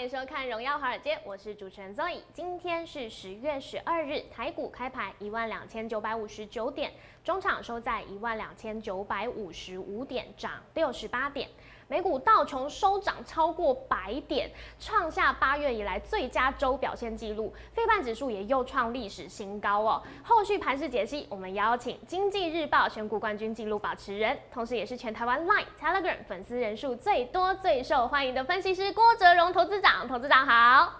欢迎收看《荣耀华尔街》，我是主持人 Zoe。今天是十月十二日，台股开盘一万两千九百五十九点，中场收在一万两千九百五十五点，涨六十八点。美股道琼收涨超过百点，创下八月以来最佳周表现纪录。费半指数也又创历史新高哦。后续盘势解析，我们邀请经济日报选股冠军纪录保持人，同时也是全台湾 Line、Telegram 粉丝人数最多、最受欢迎的分析师郭哲荣投资长。投资长好，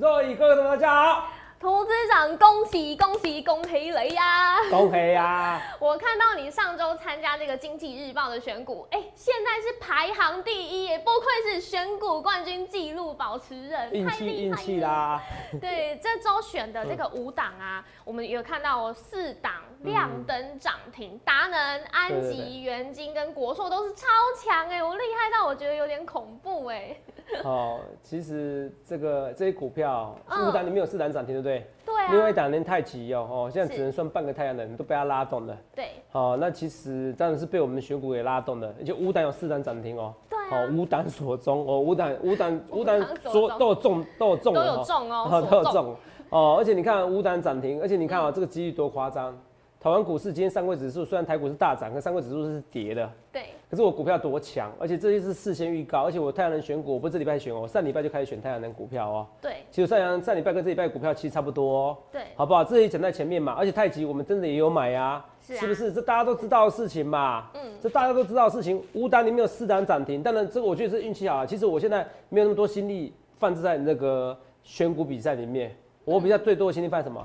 各位各位大家好。投资长，恭喜恭喜恭喜雷呀！恭喜呀！我看到你上周参加这个经济日报的选股，哎，现在是排行第一耶，不愧是选股冠军纪录保持人，运气运气啦！对，这周选的这个五档啊，我们有看到四档亮灯涨停，达能、安吉、元金跟国硕都是超强哎，我厉害到我觉得有点恐怖哎。哦，其实这个这些股票五档里面有四档涨停，对不对？对啊。另外一档连太极哦，哦，现在只能算半个太阳能，都被它拉动了。对。好，那其实当然是被我们的选股给拉动的，而且五档有四档涨停哦。对哦，五档所中哦，五档五档五档所都有中都有中都有中哦，都有中哦，而且你看五档涨停，而且你看啊，这个几率多夸张。台湾股市今天上柜指数虽然台股是大涨，可上柜指数是跌的。对。可是我股票多强，而且这些是事先预告，而且我太阳能选股，我不是这礼拜选哦，上礼拜就开始选太阳能股票哦。对。其实上阳上礼拜跟这礼拜股票其实差不多哦。对。好不好？这些讲在前面嘛，而且太极我们真的也有买呀。是。是不是？这大家都知道的事情嘛。嗯。这大家都知道的事情，五档里面有四档涨停，当然这个我觉得是运气好啊。其实我现在没有那么多心力放置在那个选股比赛里面，我比较最多的心力放什么？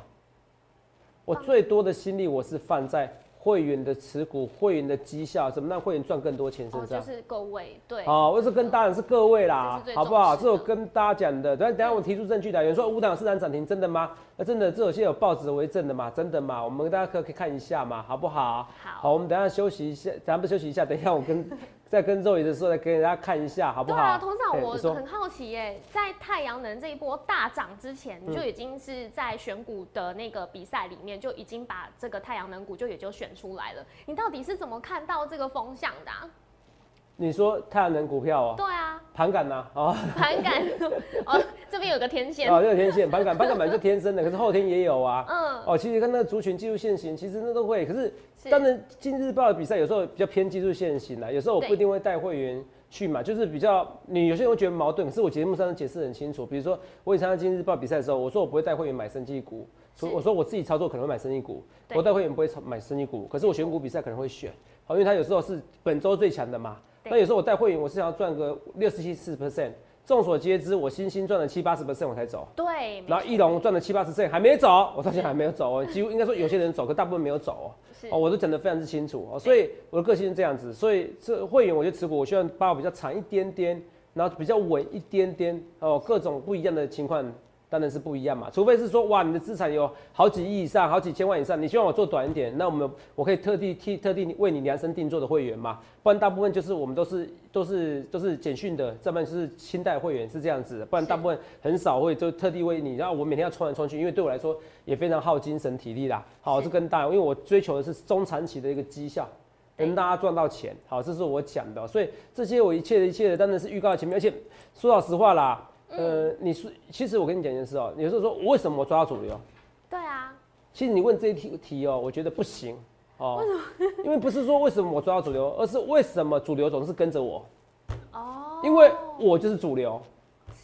我最多的心力我是放在。会员的持股、会员的绩效，怎么让会员赚更多钱身上？就是各位，对。好，我是跟当然是各位啦，好不好？这我跟大家讲的。等下等下我提出证据来。有人说五档市场涨停，真的吗？那真的，这有些有报纸为证的嘛？真的嘛？我们大家可可以看一下嘛，好不好？好。好，我们等下休息一下，咱不休息一下，等一下我跟。在跟肉爷的时候，来给大家看一下，好不好？对啊，通常我很好奇耶，在太阳能这一波大涨之前，你就已经是在选股的那个比赛里面，就已经把这个太阳能股就也就选出来了。你到底是怎么看到这个风向的？你说太阳能股票哦？对啊，盘感呐，哦，盘感，哦，这边有个天线，哦，这个天线，盘感，盘感本来就天生的，可是后天也有啊，嗯，哦，其实跟那个族群技术线型，其实那都会，可是当然，今日报的比赛有时候比较偏技术线型啦，有时候我不一定会带会员去嘛，就是比较，你有些人会觉得矛盾，可是我节目上解释很清楚，比如说我以参加今日报比赛的时候，我说我不会带会员买生技股，所以我说我自己操作可能会买生技股，我带会员不会买生技股，可是我选股比赛可能会选，好，因为他有时候是本周最强的嘛。那有时候我带会员，我是想要赚个六十七四 percent。众所皆知，我星星赚了七八十 percent 我才走。对。然后翼龙赚了七八十 percent 还没走，我到现在还没有走哦。几乎应该说有些人走，可大部分没有走哦。哦，我都讲得非常之清楚哦。所以我的个性是这样子，所以这会员我就持股，我希望把我比较长一点点，然后比较稳一点点哦，各种不一样的情况。当然是不一样嘛，除非是说哇，你的资产有好几亿以上、好几千万以上，你希望我做短一点，那我们我可以特地替特地为你量身定做的会员嘛，不然大部分就是我们都是都是都是简讯的，这边是清代会员是这样子，不然大部分很少会就特地为你，然后我每天要冲来冲去，因为对我来说也非常耗精神体力啦。好，是跟大家，因为我追求的是中长期的一个绩效，跟大家赚到钱。好，这是我讲的，所以这些我一切的一切的当然是预告前面，而且说老实话啦。呃，你是其实我跟你讲一件事哦，有时候说为什么我抓到主流？对啊，其实你问这一题题哦，我觉得不行哦。为什么？因为不是说为什么我抓到主流，而是为什么主流总是跟着我？哦，因为我就是主流。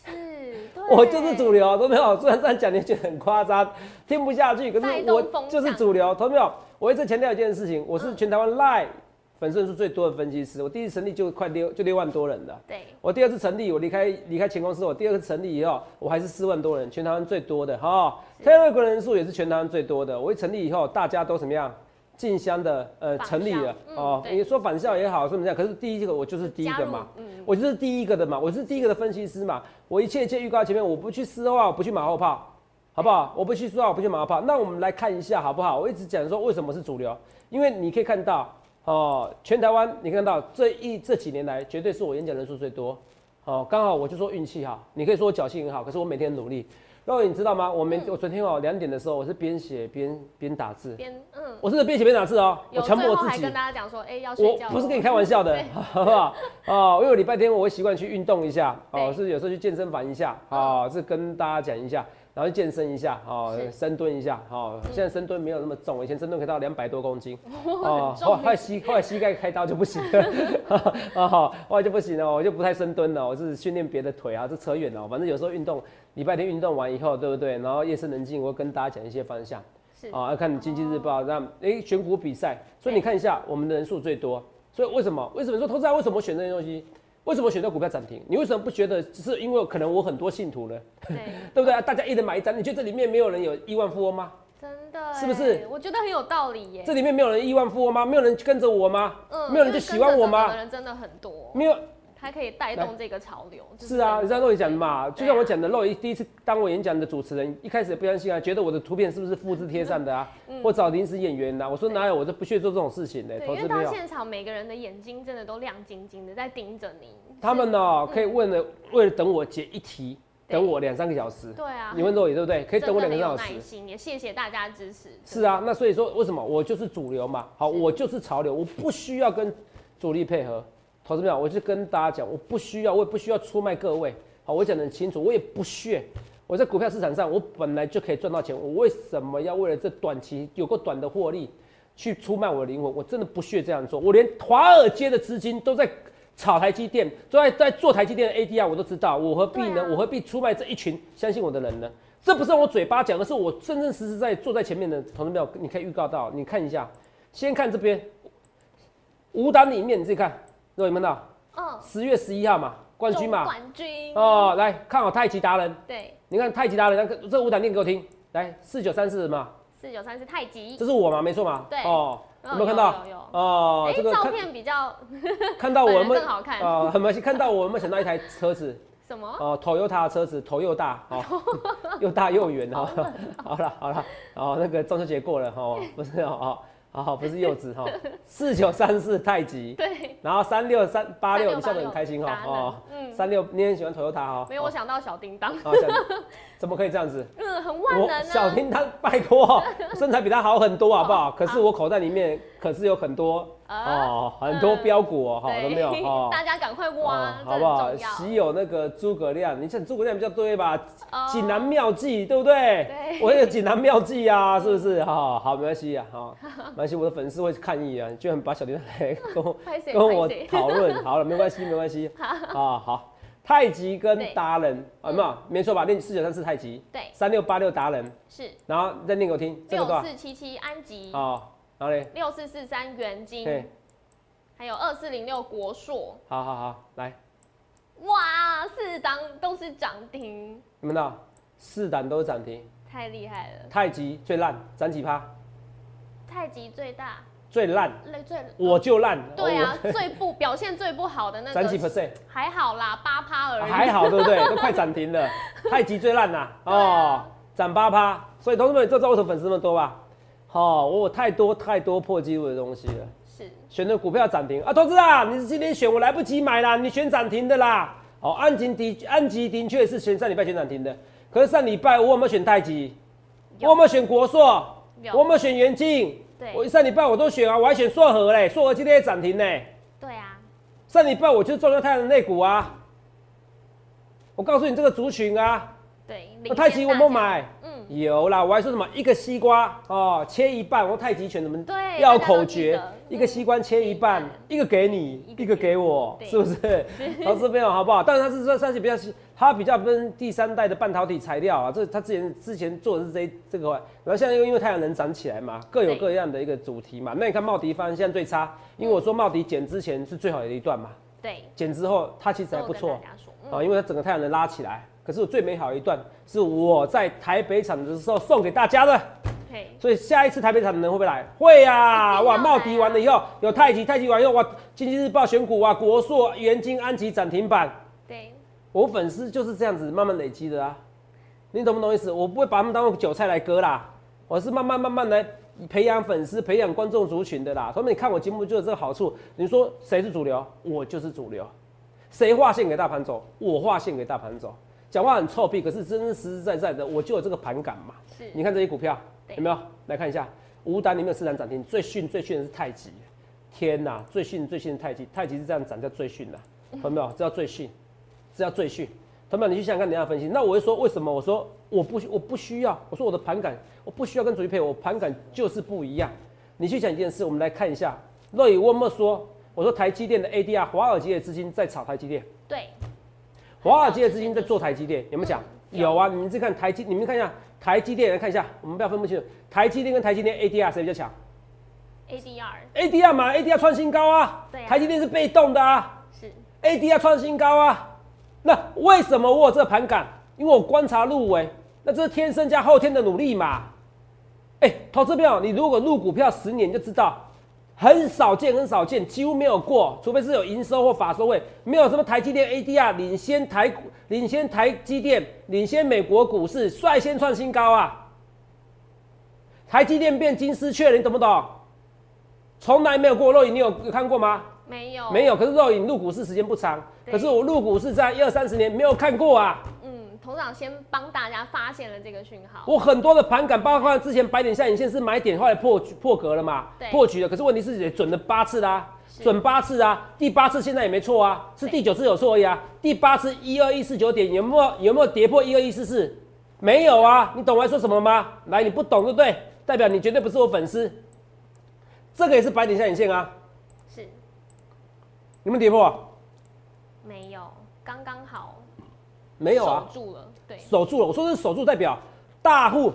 是，我就是主流，都没有。虽然这样讲你觉得很夸张，听不下去，可是我就是主流，懂没有？我一直强调一件事情，我是全台湾 live。粉丝人数最多的分析师，我第一次成立就快六就六万多人的。对，我第二次成立，我离开离开前公司，我第二次成立以后，我还是四万多人，全台湾最多的哈。Telegram 人数也是全台湾最多的。我一成立以后，大家都怎么样？竞相的呃成立了哦。你说返校也好，说怎么样？可是第一个我就是第一个嘛，我就是第一个的嘛，我是第一个的分析师嘛。我一切一切预告前面，我不去私话，我不去马后炮，好不好？我不去说话，我不去马后炮。那我们来看一下好不好？我一直讲说为什么是主流，因为你可以看到。哦，全台湾你看到这一这几年来，绝对是我演讲人数最多。哦，刚好我就说运气好，你可以说我侥幸很好，可是我每天努力。肉你知道吗？我们我昨天哦两点的时候，我是边写边边打字，边嗯，我是边写边打字哦，我有强迫我自己跟。大家讲说，哎，要睡我觉了。不是跟你开玩笑的，好不好？哦，因为我礼拜天我会习惯去运动一下，哦，是有时候去健身房一下，哦，是跟大家讲一下，然后去健身一下，哦，深蹲一下，哦，现在深蹲没有那么重，以前深蹲可以到两百多公斤，很重后后来膝后来膝盖开刀就不行了，啊好，后来就不行了，我就不太深蹲了，我是训练别的腿啊，这扯远了，反正有时候运动，礼拜天运动完以后，对不对？然后夜深人静，我会跟大家讲一些方向。是啊，要看经济日报，那哎选股比赛，所以你看一下我们的人数最多，所以为什么？为什么说投资人为什么选这些东西？为什么选择股票涨停？你为什么不觉得只是因为可能我很多信徒呢？对，对不对？大家一人买一张，你觉得这里面没有人有亿万富翁吗？真的是不是哎？我觉得很有道理耶。这里面没有人亿万富翁吗？没有人跟着我吗？嗯没有人就喜欢我吗人真的很多，没有，它可以带动这个潮流。就是啊，你知道肉也讲的嘛，就像我讲的，肉一第一次当我演讲的主持人，一开始也不相信啊，觉得我的图片是不是复制贴上的啊，或找临时演员呐、我说哪有，我都不屑做这种事情的、嗯对。因为到现场每个人的眼睛真的都亮晶晶的在盯着你。他们呢、可以问了，为了等我解一题，等我两三个小时。对啊，你问肉也对不对？可以等我两个小时耐。心，也谢谢大家支持。是啊，那所以说为什么我就是主流嘛？好，我就是潮流，我不需要跟主力配合。投资朋友，我就跟大家讲，我不需要，我也不需要出卖各位。好，我讲得很清楚，我也不屑。我在股票市场上，我本来就可以赚到钱，我为什么要为了这短期有个短的获利去出卖我的灵魂？我真的不屑这样做。我连华尔街的资金都在炒台积电，都在在做台积电的 ADR，我都知道，我何必呢？啊我何必出卖这一群相信我的人呢？这不是我嘴巴讲，而是我真真实实在坐在前面的同志们，你可以预告到，你看一下，先看这边五档里面，你自己看，各位有没有看到？嗯，十月十一号嘛，冠军嘛，冠军。哦，来看好太极达人，对，你看太极达人，那这五档念给我听，来四九三四嘛，四九三四太极。这是我嘛，没错嘛，对哦，嗯有没有看到？哦，这个照片比较 看到我们 更好看。啊，很没看到我有没有想到一台车子？什么？哦，Toyota 的车子头又大，哦，又大又圆哦。好了好了，哦，那个中秋节过了哈，哦不是哦，哦，好不是柚子哈，四九三四太极，对，然后三六三八六，你笑得很开心哈哦，嗯，三六你很喜欢 Toyota 哈，没有，我想到小叮当，怎么可以这样子？嗯，很万能啊。小叮当，拜托，身材比他好很多好不 好？可是我口袋里面可是有很多啊哦，很多标股哦，好对都没有 哦。大家赶快挖好不好？很重要。稀有那个诸葛亮，你像诸葛亮比较对吧？哦锦囊妙计，对不对？对我有锦囊妙计啊，是不是？哈好，没关系啊，好，没关系，我的粉丝会抗议啊，居然把小叮当来跟 跟我讨论，好了，没关系，没关系，啊，好。太极跟对达人，啊有没有？没错吧？练四九三四太极，对，三六八六达人，是然后再念给我听？六四七七安吉，哦，然后嘞，六四四三元金，嘿，还有二四零六国硕，好好好，来，哇，四档都是涨停，你们到四档都是涨停，太厉害了。太极最烂，涨几趴？太极最大，最烂，累最我就烂。对啊，最不 表现最不好的那涨几个 percent？还好啦，八趴而已。还好，对不对？都快涨停了。太极最烂啦，哦啊，涨八趴。所以同志们，你就知道为什么粉丝那么多吧？哦，我有太多太多破纪录的东西了。是选的股票涨停啊，投资啊，你是今天选我来不及买啦，你选涨停的啦。哦，安吉的安吉的确是选上礼拜选涨停的，可是上礼拜我有没有选太极？我有有没有选国硕？有我有没有选元晶？对我上礼拜我都选啊，我还选硕和嘞，硕和今天也涨停呢。对啊，上礼拜我就中了太阳能类股啊。我告诉你这个族群啊，对。太极我有没？买？嗯，有啦，我还说什么一个西瓜哦，切一半，我太极拳怎么对要口诀？一个西瓜切一半嗯，一个给你，一个给我，是不是？投资朋友好不好？但是它是说算是比较，它比较分第三代的半导体材料啊，这它之前之前做的是这这个，然后现在又因为太阳能涨起来嘛，各有各样的一个主题嘛。那你看茂迪方现在最差，因为我说茂迪减之前是最好的一段嘛，对，减之后它其实还不错啊，因为它整个太阳能拉起来。可是我最美好的一段是我在台北场的时候送给大家的。所以下一次台北场的人会不会来？会啊！哇，茂迪完了以后有太极，太极完以后哇，经济日报选股啊，国硕、元金、安吉涨停板。对，我粉丝就是这样子慢慢累积的啊，你懂不懂意思？我不会把他们当做韭菜来割啦，我是慢慢慢慢来培养粉丝、培养观众族群的啦。所以你看我节目就有这个好处。你说谁是主流？我就是主流。谁划线给大盘走？我划线给大盘走。讲话很臭屁，可是真真实实在在的，我就有这个盘感嘛。是，你看这些股票有没有？来看一下，五档里面有四档涨停，最逊最逊的是太极。天呐，最逊最逊的太极，太极是这样涨叫最逊的，懂没有？这叫最逊，这叫最逊。同没有？你去想想看，等一下分析。那我就说为什么？我说我不我不需要，我说我的盘感我不需要跟主力配，我盘感就是不一样。你去想一件事，我们来看一下。乐宇我们说，我说台积电的 ADR，华尔街的资金在炒台积电，对，华尔街的资金在做台积电，有没有讲？有啊，你们自己看台积，你们看一下台积电，来看一下，我们不要分不清楚，台积电跟台积电 ADR 谁比较强 ADR？ADR 嘛，ADR 创新高啊，对啊台积电是被动的啊是，ADR 创新高啊。那为什么我有这个盘感？因为我观察入围，那这是天生加后天的努力嘛。哎、投资朋友，你如果入股票十年就知道，很少见，很少见，几乎没有过，除非是有营收或法收会，没有什么台积电 ADR 领先台股，领先台积电，领先美国股市，率先创新高啊！台积电变金丝雀了，你懂不懂？从来没有过肉影，你有有看过吗？没有没有，可是肉影入股市时间不长，可是我入股市在一二三十年没有看过啊。嗯，头长先帮大家发现了这个讯号，我很多的盘感，包括之前白点下影线是买点，后来破破格了嘛对，破局了。可是问题是也准了八次啦、是准八次啊，第八次现在也没错啊，是第九次有错而已啊。第八次一二一四九点有没有有没有跌破一二一四四？没有啊，你懂我在说什么吗？来，你不懂对不对？代表你绝对不是我粉丝。这个也是白点下影线啊，是有没有跌破？没有，刚刚好没有啊。守住了，对，守住了。我说是守住，代表大户，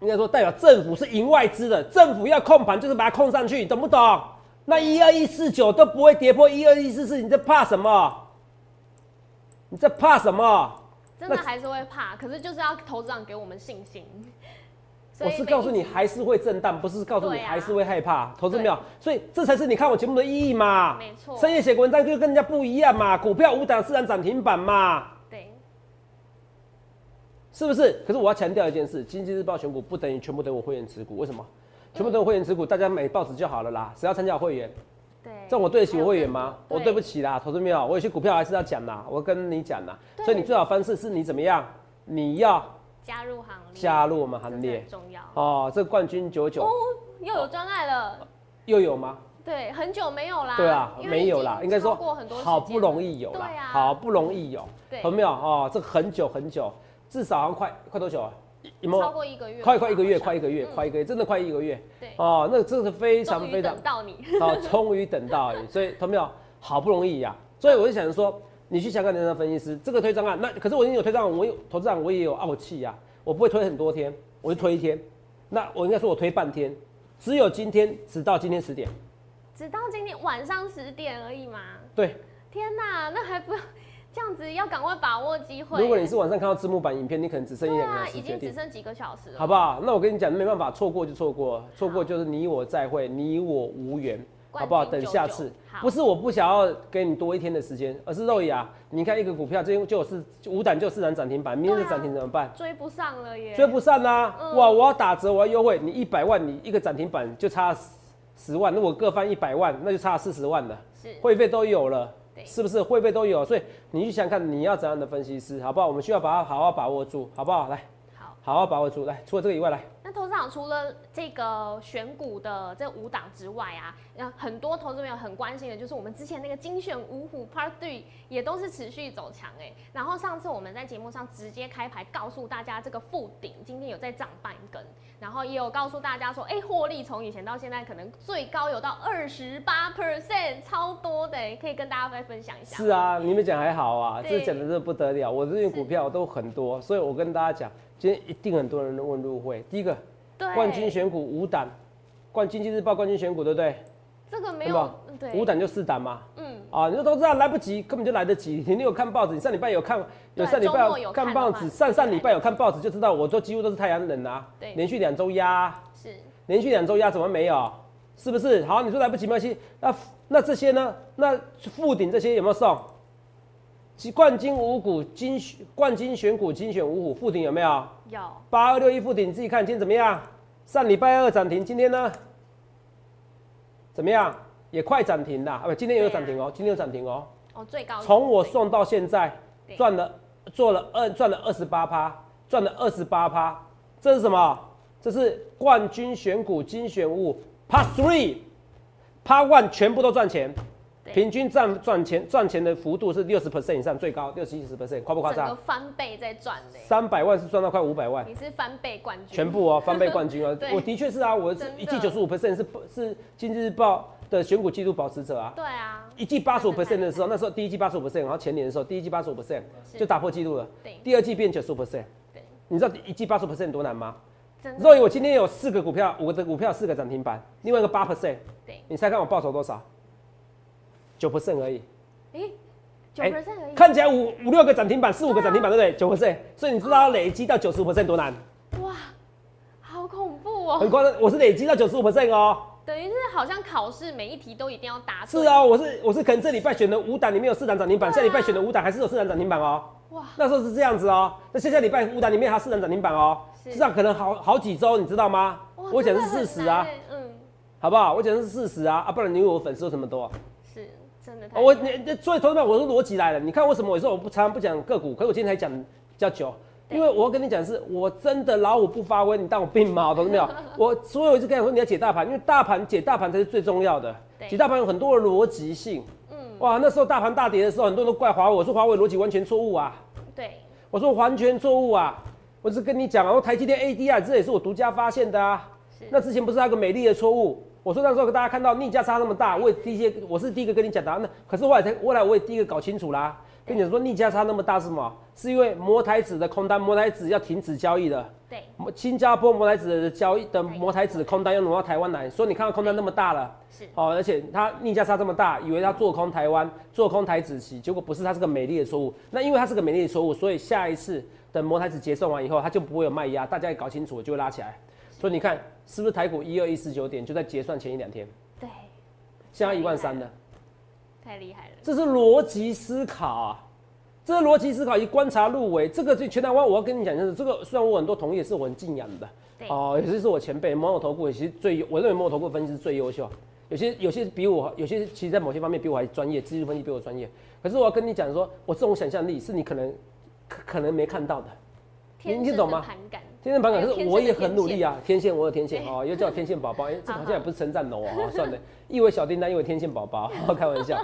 应该说代表政府是赢外资的，政府要控盘就是把它控上去，懂不懂？那一二一四九都不会跌破一二一四四，你在怕什么？你在怕什么？真的那还是会怕，可是就是要投资长给我们信心。我是告诉你还是会震荡，不是告诉你还是会害怕，投资没有？所以这才是你看我节目的意义嘛。没错深夜写文章就跟人家不一样嘛，股票五档自然涨停板嘛。对，是不是？可是我要强调一件事：经济日报选股不等于全部等我会员持股。为什么？全部等我会员持股，大家买报纸就好了啦。谁要参加我会员？对，这样我对得起我会员吗？我对不起啦，投资没有，我有些股票还是要讲啦，我跟你讲啦。所以你最好方式是你怎么样？你要加入行列，加入我们行列重要。哦。这冠军九九哦，又有专案了，又有吗？对，很久没有啦。对啊，没有啦，应该说过很多好不容易有啦，啊，好不容易有，对有没有？哦，这很久很久，至少好像快快多久啊？有没超有？过一个月吧，快快一个月，快一个月，嗯。快一个月，真的快一个月。对，哦，那真的是非常非常等到你，好，终于等到你，所以同没有好不容易呀、所以我就想说，你去香港联合分析师这个推账案，那可是我已经有推账案，我有投资长我也有傲气呀，我不会推很多天，我就推一天，那我应该说我推半天，只有今天直到今天十点，直到今天晚上十点而已嘛。对，天哪，那还不这样子，要赶快把握机会。如果你是晚上看到字幕版影片，你可能只剩一两个小时已决定。经只剩几个小时了，好不好？那我跟你讲，没办法，错过就错过，错过就是你我再会，你我无缘，好不好？等下次，不是我不想要给你多一天的时间，而是肉眼啊，你看一个股票，今天就是五档就四档涨停板，明天的涨停怎么办？追不上了耶。追不上啦、嗯哇！我要打折，我要优惠，你一百万，你一个涨停板就差十万，那我各翻一百万，那就差四十万了，是会费都有了，是不是？会费都有，所以你去想想看，你要怎样的分析师，好不好？我们需要把它好好把握住，好不好？来，好。好好把握住，来，除了这个以外，来。那投资长除了这个选股的这五档之外啊，那很多投资朋友很关心的就是我们之前那个精选五虎 Part Three 也都是持续走强哎。然后上次我们在节目上直接开牌告诉大家这个附顶今天有在涨半根，然后也有告诉大家说，哎、获利从以前到现在可能最高有到二十八 percent，超多的哎，可以跟大家再分享一下。是，啊，你们讲还好啊，对这讲的真的不得了。我这些股票都很多，所以我跟大家讲，今天一定很多人问入会。第一个，冠军选股五档，冠经济日报冠军选股，对不对？这个没有对五档就四档嘛。嗯，啊，你说都知道来不及，根本就来得及。你有看报纸，你上礼拜有看，有上礼拜有看报纸，上上礼拜有看报纸就知道，我都几乎都是太阳能啊，对连续两周压，是连续两周压怎么没有？是不是？好，你说来不及没关系，那那这些呢？那附顶这些有没有送？其冠军五股金选冠军选股精选五虎附顶有没有？有八二六一附顶，你自己看今天怎么样？上礼拜二涨停，今天呢？怎么样？也快涨停了！啊不，今天也有涨停哦、今天有涨停哦、哦最高从我送到现在对赚了做了二赚了二十八趴，赚了二十八趴，这是什么？这是冠军选股精选物 Part Three，Part One 全部都赚钱，平均赚赚钱赚钱的幅度是六十 percent 以上，最高六十一十 percent，夸不夸张？翻倍在赚的，三百万是赚到快五百万，你是翻倍冠军，全部哦，翻倍冠军哦，我的确是啊，我一季九十五 percent 是是经济日报的选股纪录保持者啊，对啊，一季八十五 percent 的时候，那时候第一季八十五 percent，然后前年的时候第一季八十五 percent 就打破纪录了，第二季变九十五 percent，对，你知道一季八十五 percent 多难吗？所以，我今天有四个股票，五个的股票四个涨停板，另外一个八 percent，对，你猜看我报酬多少？九 percent 而已。诶，九 percent 而已。看起来五五六个涨停板，四五个涨停板，对不对？九 percent，所以你知道累积到九十五 percent 多难？哇，好恐怖哦！很夸张，我是累积到九十五 percent 哦。等于是好像考试每一题都一定要答。是啊，我是我是可能这礼拜选的五档里面有四档涨停板，下礼拜选的五档还是有四档涨停板哦。哇，那时候是这样子哦。那下下礼拜五档里面还有四档涨停板哦。实际上可能好好几周，你知道吗？我讲的是事实啊，嗯，好不好？我讲的是事实啊，啊，不然你以为我粉丝有这么多？是，真的。我你所以同志们，我是逻辑来了。你看为什么有时候我不常常不讲个股，可是我今天才讲比较久，因为我要跟你讲是，我真的老虎不发威，你当我病猫？懂没有？我所以我一直跟你说你要解大盘，因为大盘解大盘才是最重要的。解大盘有很多的逻辑性。嗯，哇，那时候大盘大跌的时候，很多人都怪华为，我说华为逻辑完全错误啊。对，我说完全错误啊。我是跟你讲啊，我台积电 ADR 这也是我独家发现的啊。那之前不是那个美丽的错误？我说那时候大家看到逆价差那么大，我也第一些我是第一个跟你讲的。那可是后来才后来我也第一个搞清楚啦。跟你说逆价差那么大是什么？是因为摩台子的空单，摩台子要停止交易的。对。新加坡摩台子的交易的摩台子空单要挪到台湾来，所以你看到空单那么大了。是。哦，而且它逆价差这么大，以为它做空台湾，做空台子期，结果不是，它是个美丽的错误。那因为它是个美丽的错误，所以下一次。等摩台子结算完以后，它就不会有卖压，大家也搞清楚，就会拉起来。所以你看，是不是台股一二一四九点就在结算前一两天？对，现在一万三了，太厉害了。这是逻辑思考啊，这是逻辑思考以观察入围。这个就全台湾，我要跟你讲就是，这个虽然我很多同业是我很敬仰的，哦，有些是我前辈，某某投顾其实最，我认为某某投顾分析是最优秀。有些有些比我，有些其实在某些方面比我还专业，技术分析比我专业。可是我要跟你讲说，我这种想象力是你可能。可可能没看到的，你你懂吗？天线盘感，可是我也很努力啊。天线我有天线哦，又叫 天线宝宝，哎，这好像也不是称赞哦，算了，一为小订单，一为天线宝宝，开玩笑。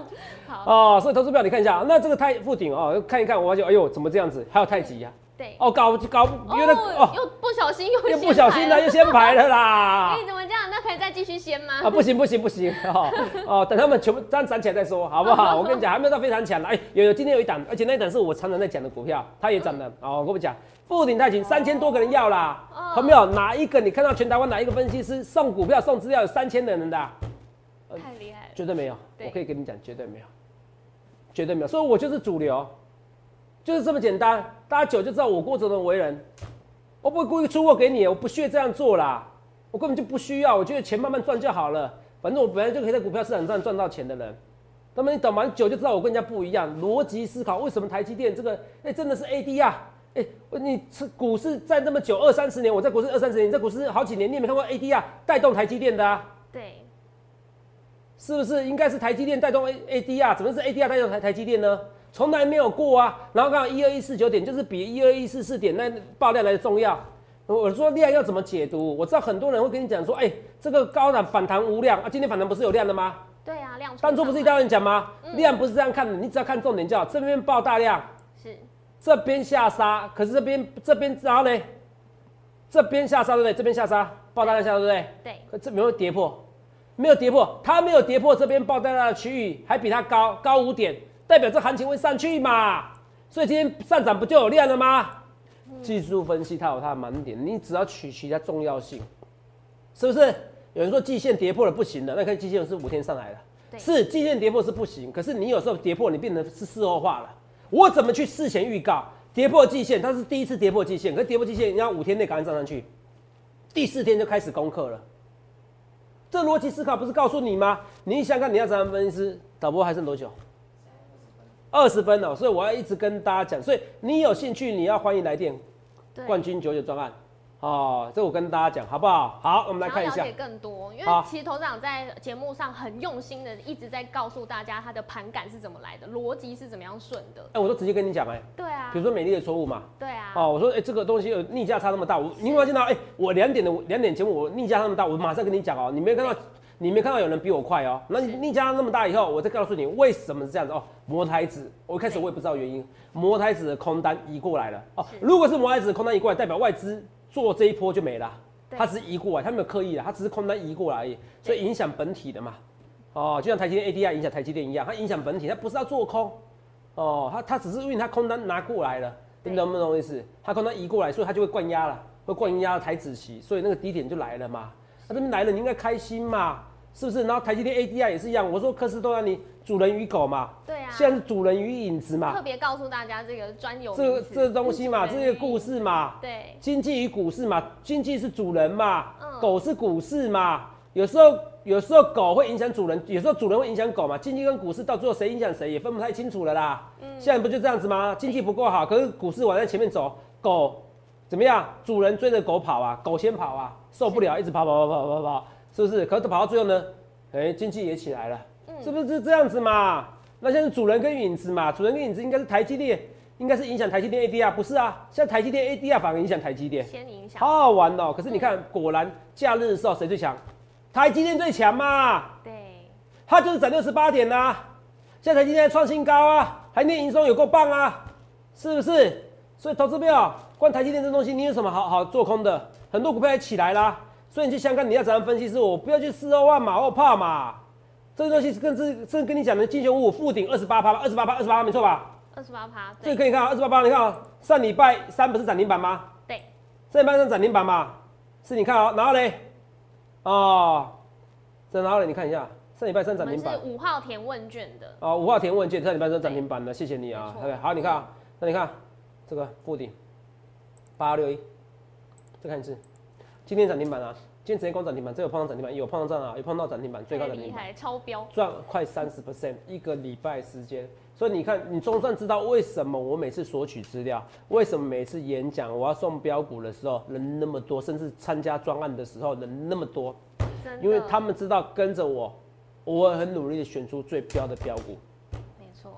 好哦，所以投资表你看一下，那这个太附顶哦，看一看，我发现，哎呦，怎么这样子？还有太极呀。对哦，搞搞原来哦，又不小心又又不小心了，又先排了啦。哎，怎么这样？那可以再继续先吗？啊，不行不行不行哦哦，等他们全部这样涨起来再说，好不好？我跟你讲，还没有到非常强了。哎，有有，今天有一档，而且那一档是我常常在讲的股票，它也涨了。哦，我跟你讲，富鼎太极三千多个人要啦，有没有？哪一个你看到全台湾哪一个分析师送股票送资料有三千的人的？太厉害了，绝对没有。我可以跟你讲，绝对没有，绝对没有。所以我就是主流。就是这么简单，大家久就知道我郭哲的为人，我不会故意出货给你，我不屑这样做啦，我根本就不需要，我觉得钱慢慢赚就好了，反正我本来就可以在股票市场上赚到钱的人，那么你等蛮久就知道我跟人家不一样，逻辑思考，为什么台积电这个，哎，真的是 AD 啊，哎，你股市在那么久二三十年，我在股市二三十年，你在股市好几年，你也没看过 ADR 带动台积电的啊？对，是不是应该是台积电带动 A ADR？？怎么是 ADR 带动台台积电呢？从来没有过啊，然后刚好一二一四九点就是比一二一四四点那爆量来的重要。我说量要怎么解读？我知道很多人会跟你讲说，哎，这个高档反弹无量啊，今天反弹不是有量的吗？对啊，量。当初不是一大人讲吗？量不是这样看的，你只要看重点就好。这边爆大量，是这边下杀，可是这边这边然后呢？这边下杀对不对？这边下杀，爆单量下对不对？对。可这没有跌破，没有跌破，它没有跌破这边爆单量的区域，还比它高高五点。代表这行情会上去嘛？所以今天上涨不就有量了吗？技术分析它有它的盲点，你只要取其它重要性，是不是？有人说季线跌破了不行的，那看季线是五天上来的，是季线跌破是不行。可是你有时候跌破，你变成是事后化了。我怎么去事前预告跌破季线？它是第一次跌破季线，可是跌破季线，你要五天内赶快站上去，第四天就开始攻克了。这逻辑思考不是告诉你吗？你想看你要怎样分析？导播还剩多久？二十分哦，所以我要一直跟大家讲，所以你有兴趣，你要欢迎来电，冠军九九专案，哦，这我跟大家讲好不好？好，我们来看一下。了解更多，因为其实头长在节目上很用心的一直在告诉大家他的盘感是怎么来的，逻辑是怎么样顺的。哎，我都直接跟你讲哎。对啊。比如说美丽的错误嘛。对啊。哦，我说哎，这个东西有逆价差那么大，我你有没有见到？哎，我两点的两点节目我逆价那么大，我马上跟你讲哦，你没有看到，你没看到有人比我快哦。那你逆价那么大以后，我再告诉你为什么是这样子哦。摩台子，我一开始我也不知道原因，摩台子的空单移过来了哦。如果是摩台子的空单移过来，代表外资。做这一波就没了，它只是移过来，它没有刻意的，它只是空单移过来而已，所以影响本体的嘛。哦，就像台积电 ADR 影响台积电一样，它影响本体，它不是要做空。哦，它它只是因为它空单拿过来了，你懂不懂意思？它空单移过来，所以它就会灌压了，会灌压台子期，所以那个低点就来了嘛。那这边来了，你应该开心嘛。是不是？然后台积电 ADR 也是一样。我说科斯都让你主人与狗嘛。对啊。现在是主人与影子嘛。特别告诉大家这个专有。这这东西嘛，这个故事嘛。对。经济与股市嘛，经济是主人嘛，狗是股市嘛。有时候有时候狗会影响主人，有时候主人会影响狗嘛。经济跟股市到最后谁影响谁也分不太清楚了啦。嗯。现在不就这样子吗？经济不够好，可是股市往在前面走，狗怎么样？主人追着狗跑啊，狗先跑啊，受不了，一直跑跑跑跑跑跑。是不是？可是跑到最后呢？哎，经济也起来了，是不是这样子嘛？那现在主人跟影子嘛，主人跟影子应该是台积电，应该是影响台积电 ADR，不是啊？现在台积电 ADR 反而影响台积电，先影响，好好玩哦。可是你看，果然假日的时候谁最强？台积电最强嘛？对，它就是涨六十八点呐。现在台积电创新高啊，还念营收有够棒啊，是不是？所以投资票关台积电这东西，你有什么好好做空的？很多股票也起来啦。所以你去香港，你要怎样分析？是我不要去四二万嘛，我怕嘛。这个东西是跟这这跟你讲的金熊五负顶二十八趴二十八趴，二十八趴没错吧？二十八趴，这个可以看啊，二十八趴，你看啊，上礼拜三不是涨停板吗？对，上礼拜三涨停板嘛，是你看啊，然后嘞，哦，在哪里？你看一下，上礼拜三涨停板。是五号填问卷的。哦，五号填问卷，上礼拜三涨停板的，谢谢你啊。OK，好，你看啊，那你看这个附顶八六一，再看一次。今天涨停板啊！今天直接光涨停板，这有碰到涨停板，有碰到涨啊，有碰到涨停板，最高涨停板，超标，赚快三十 percent 一个礼拜时间。所以你看，你总算知道为什么我每次索取资料，为什么每次演讲我要送标股的时候人那么多，甚至参加专案的时候人那么多，因为他们知道跟着我，我会很努力的选出最标的标股。没错，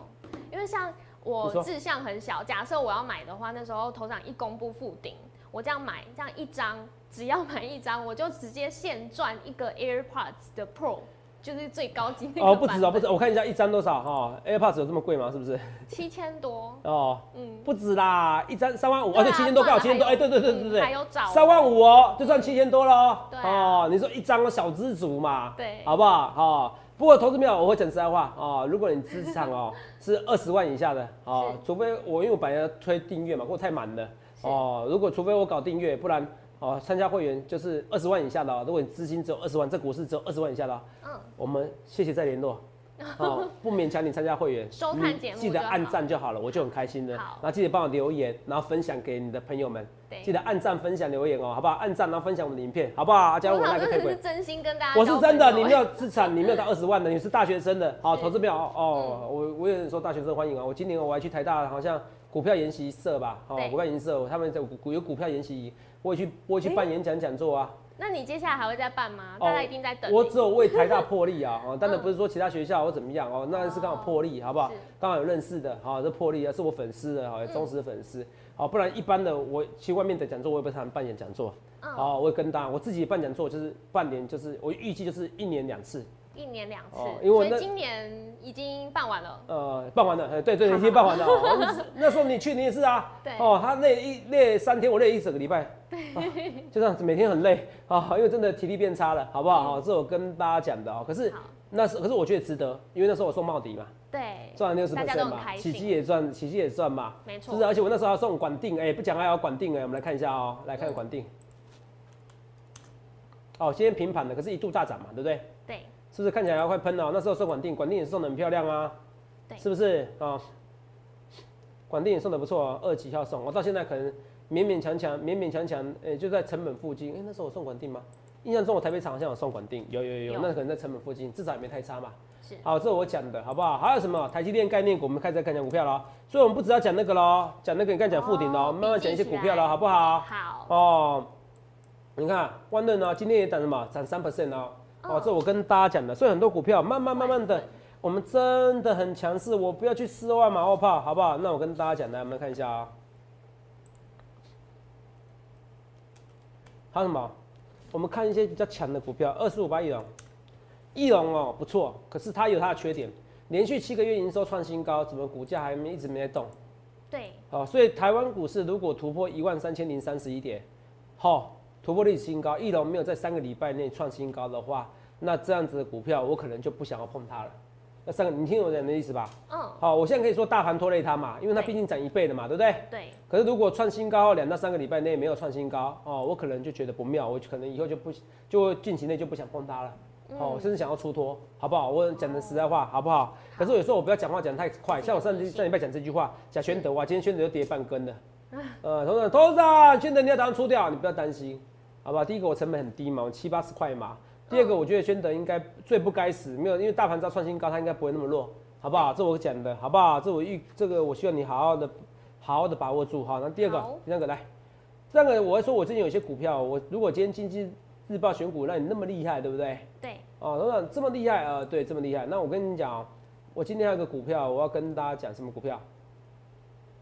因为像我志向很小，假设我要买的话，那时候头长一公布附顶。我这样买，这样一张只要买一张，我就直接现赚一个 AirPods 的 Pro，就是最高级那个。哦，不止哦，不止，我看一下一张多少哈？AirPods 有这么贵吗？是不是？七千多。哦，嗯，不止啦，一张三万五，而且七千多刚好七千多，哎，对对对对对，还有找三万五哦，就赚七千多了哦。哦，你说一张小知足嘛？对，好不好？好。不过投资没有，我会讲实在话哦。如果你资产哦 是二十万以下的哦，除非我因为我本来要推订阅嘛，或太满了。哦，如果除非我搞订阅，不然哦，参加会员就是二十万以下的。如果你资金只有二十万，这股市只有二十万以下的，嗯，我们谢谢再联络。哦，不勉强你参加会员，收看节目记得按赞就好了，我就很开心的。然后记得帮我留言，然后分享给你的朋友们。记得按赞、分享、留言哦，好不好？按赞然后分享我们的影片，好不好？加入我那个推轨。是真心跟大家。我是真的，你没有资产，你没有到二十万的，你是大学生的，好，投资票哦。我我有人说大学生欢迎啊，我今年我还去台大，好像。股票研习社吧，哦，股票研习社，他们在股有股票研习，我也去，我也去办演讲讲座啊。那你接下来还会再办吗？大家一定在等。我只有为台大破例啊，哦，当然不是说其他学校或怎么样哦，那是刚好破例，好不好？刚好有认识的，好，这破例啊，是我粉丝的，好，忠实的粉丝，好，不然一般的我去外面的讲座，我也不常办演讲座，好，我也跟大家，我自己办讲座就是半年，就是我预计就是一年两次。一年两次，所以今年已经办完了。呃，办完了，对 对，已经办完了。那时候你去年也是啊。对。哦，他累一累三天，我累一整个礼拜。对。就这样子，每天很累啊，因为真的体力变差了，好不好？好，这我跟大家讲的哦。可是那时，可是我觉得值得，因为那时候我送茂迪嘛。对。赚了六十 percent 嘛，奇迹也赚，奇迹也赚嘛。没错。是？而且我那时候要送管定，哎，不讲还要管定哎，我们来看一下哦，来看管定。哦，今天平盘的，可是一度大涨嘛，对不对？对。是不是看起来要快喷了？那时候送管定，管定也送的很漂亮啊，是不是啊？管定也送的不错，二级要送，我到现在可能勉勉强强，勉勉强强，哎，就在成本附近。哎，那时候我送管定吗？印象中我台北厂好像有送管定，有有有有，那可能在成本附近，至少也没太差嘛。是，好，这是我讲的，好不好？还有什么台积电概念股？我们开始看讲股票了，所以我们不只要讲那个喽，讲那个你刚讲附顶喽，慢慢讲一些股票了，好不好？好。哦，你看万润呢，今天也涨什么？涨三 percent 哦。哦，这我跟大家讲的，所以很多股票慢慢慢慢的，我们真的很强势，我不要去四万马后炮，好不好？那我跟大家讲的，我们看一下啊。还有什么？我们看一些比较强的股票，二十五八亿龙，亿龙哦不错，可是它有它的缺点，连续七个月营收创新高，怎么股价还没一直没在动？对，好，所以台湾股市如果突破一万三千零三十一点，好，突破历史新高，翼龙没有在三个礼拜内创新高的话，那这样子的股票我可能就不想要碰它了。那三个，你听我讲的意思吧？嗯。好，我现在可以说大盘拖累它嘛，因为它毕竟涨一倍了嘛，对不对？对。可是如果创新高两到三个礼拜内没有创新高，哦，我可能就觉得不妙，我可能以后就不就近期内就不想碰它了。哦，甚至想要出脱，好不好？我讲的实在话，好不好？可是有时候我不要讲话讲太快，像我上上礼拜讲这句话，讲宣德哇，今天宣德又跌半根了。呃，董事长，董事长，宣德你要打算出掉，你不要担心，好不好？第一个我成本很低嘛，我七八十块嘛。第二个我觉得宣德应该最不该死，没有，因为大盘在创新高，它应该不会那么弱，好不好？这我讲的，好不好？这我预这个我希望你好好的好好的把握住哈。那第二个，第三个来，第三个我会说，我最近有些股票，我如果今天经济日报选股，让你那么厉害，对不对？对。哦，董事长这么厉害啊？对，这么厉害。那我跟你讲我今天还有个股票，我要跟大家讲什么股票？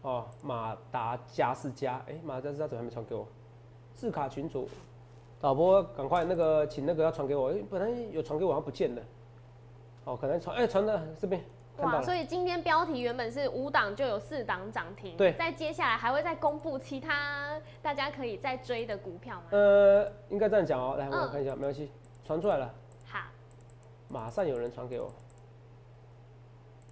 哦，马达加斯加。哎，马达加斯加怎么还没传给我？字卡群主，导播赶快那个，请那个要传给我。哎，本来有传给我，好像不见了。哦，可能传，哎，传到这边。哇，所以今天标题原本是五档就有四档涨停。对。在接下来还会再公布其他大家可以再追的股票吗？呃，应该这样讲哦。来，我看一下，没关系，传出来了。好马上有人传给我，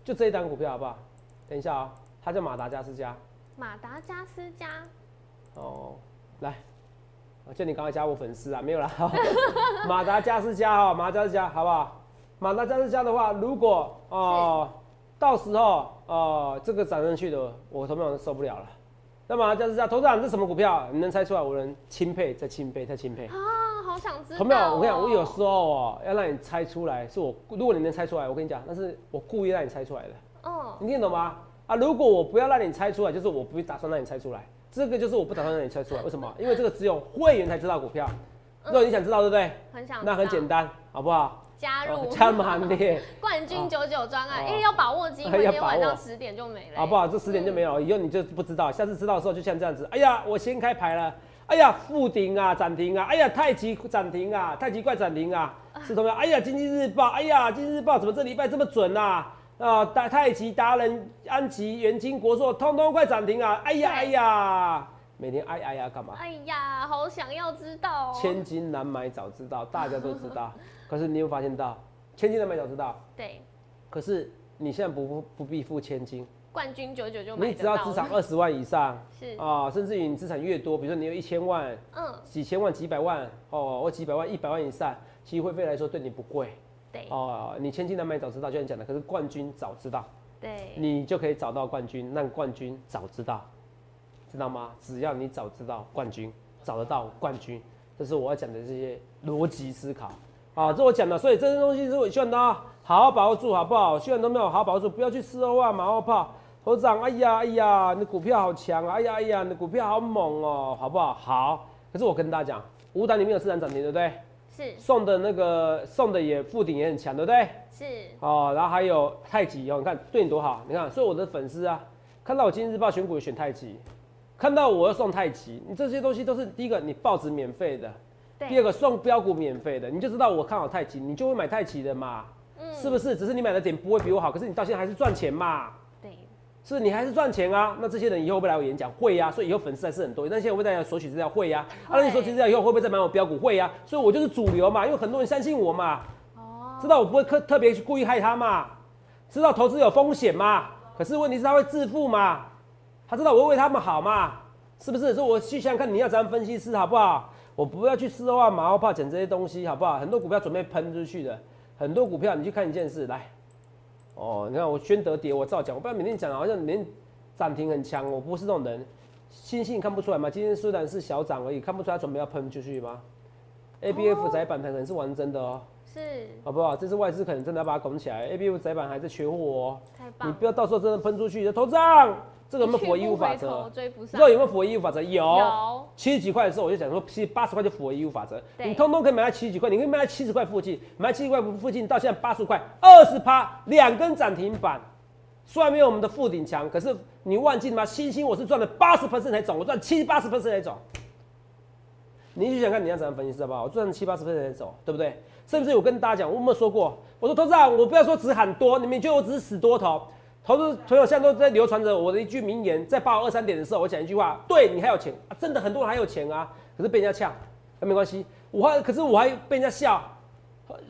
就这一档股票好不好？等一下啊，它叫马达加斯加。马达加斯加。哦，来，我叫你赶快加我粉丝啊，没有啦。马达加斯加哈，马达加斯加好不好？马达加斯加的话，如果哦，到时候哦，这个涨上去的，我同样受不了了。那马达加斯加，投资长这什么股票？你能猜出来？我能钦佩再钦佩再钦佩啊。好想知道。有没有？我跟你讲，我有时候哦，要让你猜出来，是我如果你能猜出来，我跟你讲，那是我故意让你猜出来的。哦。你听懂吗？啊，如果我不要让你猜出来，就是我不打算让你猜出来。这个就是我不打算让你猜出来。为什么？因为这个只有会员才知道股票。如果你想知道，对不对？很想。那很简单，好不好？加入。加入行列。冠军九九专案，因为要把握机会，今天晚上十点就没了。好不好？这十点就没有了，以后你就不知道。下次知道的时候，就像这样子。哎呀，我先开牌了。哎呀，复顶啊，涨停啊！哎呀，太极涨停啊，太极怪涨停啊！是同学，哎呀，经济日报，哎呀，经济日报怎么这礼拜这么准呐？啊，太太极达人、安吉、元金、国硕，通通快涨停啊！哎呀，哎呀，每天哎哎呀干嘛？哎呀，好想要知道。哦千金难买早知道，大家都知道。可是你有发现到，千金难买早知道。对。可是你现在不不必付千金。冠军九九就你只要资产二十万以上 是啊，甚至于你资产越多，比如说你有一千万，嗯，几千万、几百万哦，或几百万、一百万以上，其实会费来说对你不贵，对哦，你千金难买早知道，就像你讲的，可是冠军早知道，对，你就可以找到冠军，让冠军早知道，知道吗？只要你早知道冠军找得到冠军，这是我要讲的这些逻辑思考啊，这我讲的，所以这些东西是我希望大家好好把握住，好不好？希望都没有好好把握住，不要去四二万马后炮。头长，哎呀哎呀，你股票好强啊！哎呀哎呀，你股票好猛哦，好不好？好。可是我跟大家讲，五档里面有四档涨停，对不对？是。送的那个送的也附顶也很强，对不对？是。哦，然后还有太极哦，你看对你多好，你看，所以我的粉丝啊，看到我今日报选股选太极，看到我要送太极，你这些东西都是第一个你报纸免费的，第二个送标股免费的，你就知道我看好太极，你就会买太极的嘛，嗯，是不是？只是你买的点不会比我好，可是你到现在还是赚钱嘛。是你还是赚钱啊？那这些人以后会不会来我演讲？会呀，所以以后粉丝还是很多。那现在会不会大家索取资料？会呀。啊，那你索取资料以后会不会再买我标股？会呀。所以我就是主流嘛，因为很多人相信我嘛。哦。知道我不会特特别去故意害他嘛？知道投资有风险嘛？可是问题是他会致富嘛？他知道我会为他们好嘛？是不是？所以我去想想看，你要怎样分析师好不好？我不要去四的话，马后炮讲这些东西好不好？很多股票准备喷出去的，很多股票你去看一件事来。哦，你看我宣德跌，我照讲，我不要每天讲，好像连涨停很强，我不是这种人。星星看不出来吗？今天虽然是小涨而已，看不出来准备要喷出去吗？A B F 窄板可能是玩真的哦。是，好不好？这次外资可能真的要把它拱起来，A B U 窄板还在缺货哦，太棒，你不要到时候真的喷出去，头涨，这个有没有符合义务法则？追不知道有没有符合义务法则？有。七十几块的时候，我就讲说，其实八十块就符合义务法则，你通通可以买到七十几块，你可以卖在七十块附近，买在七十块附近，到现在八十块，二十趴，两根涨停板，虽然没有我们的富顶强，可是你忘记了吗？星星我是赚了八十 percent 才涨，我赚七八十 percent 才涨。你去想看你要怎样分析，好不好？我赚七八十 percent 才走，对不对？甚至我跟大家讲，我有没有说过？我说投资长，我不要说只喊多，你们觉得我只是死多头？投资朋友现在都在流传着我的一句名言，在八五二三点的时候，我讲一句话：对你还有钱啊，真的很多人还有钱啊，可是被人家呛，那没关系，我还可是我还被人家笑，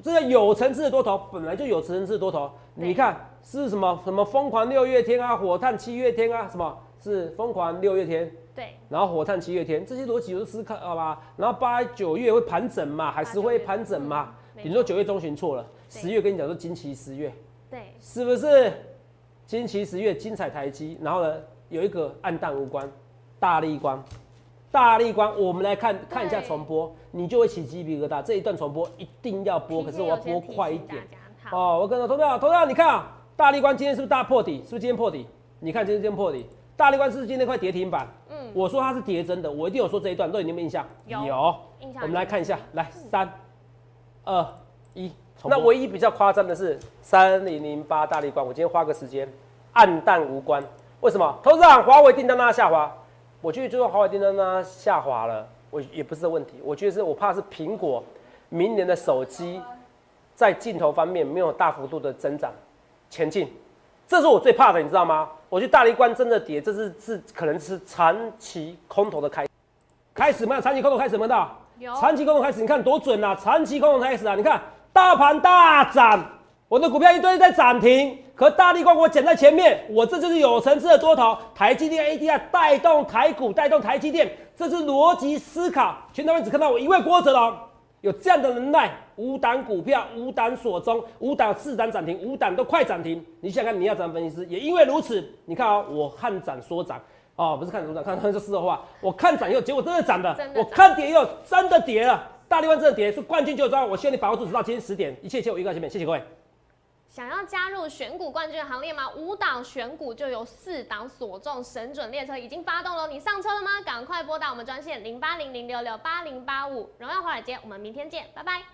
这个有层次的多头本来就有层次的多头，你看是什么什么疯狂六月天啊，火炭七月天啊，什么是疯狂六月天？对，然后火炭七月天这些逻辑我都思考好吧，然后八九月会盘整嘛，海石会盘整嘛，嗯顶多九月中旬错了，十月跟你讲说惊奇十月，对，是不是？惊奇十月精彩台积，然后呢有一个暗淡无关，大力光，大力光，我们来看看一下重播，你就会起鸡皮疙瘩。这一段重播一定要播，可是我要播快一点。哦，我跟投票，投票，你看啊，大力光今天是不是大破底？是不是今天破底？你看今天今天破底，大力光是不是今天快跌停板？嗯，我说它是跌真的，我一定有说这一段，都有你有没有印象？有印象我们来看一下，来三二一。重那唯一比较夸张的是三零零八大力光，我今天花个时间，暗淡无关。为什么？投资长，华为订单让它下滑，我觉得就算华为订单让它下滑了，我也不是这问题。我觉得是我怕是苹果明年的手机在镜头方面没有大幅度的增长前进，这是我最怕的，你知道吗？我觉得大力光真的跌，这是是可能是长期空头的开开始没有？长期空头开始有没有到？长期空头开始，你看多准啊！长期空头开始啊，你看大盘大涨，我的股票一堆在涨停，可大力光我捡在前面，我这就是有层次的多头，台积电 ADR 带动台股，带动台积电，这是逻辑思考。全台湾只看到我一位郭哲龙有这样的能耐，五档股票，五档锁中，五档四档涨停，五档都快涨停。你想看，你要涨分析师，也因为如此，你看啊，我看涨说涨。哦，不是看涨说涨，看看这四的话，我看涨以后，结果真的涨的，我看跌以后真的跌了，大力万真的跌，是冠军就招。我希望你把握住，直到今天十点，一切一切我预告前面，谢谢各位。想要加入选股冠军行列吗？五档选股就有四档锁中神准列车已经发动了，你上车了吗？赶快拨打我们专线零八零零六六八零八五，荣耀华尔街，我们明天见，拜拜。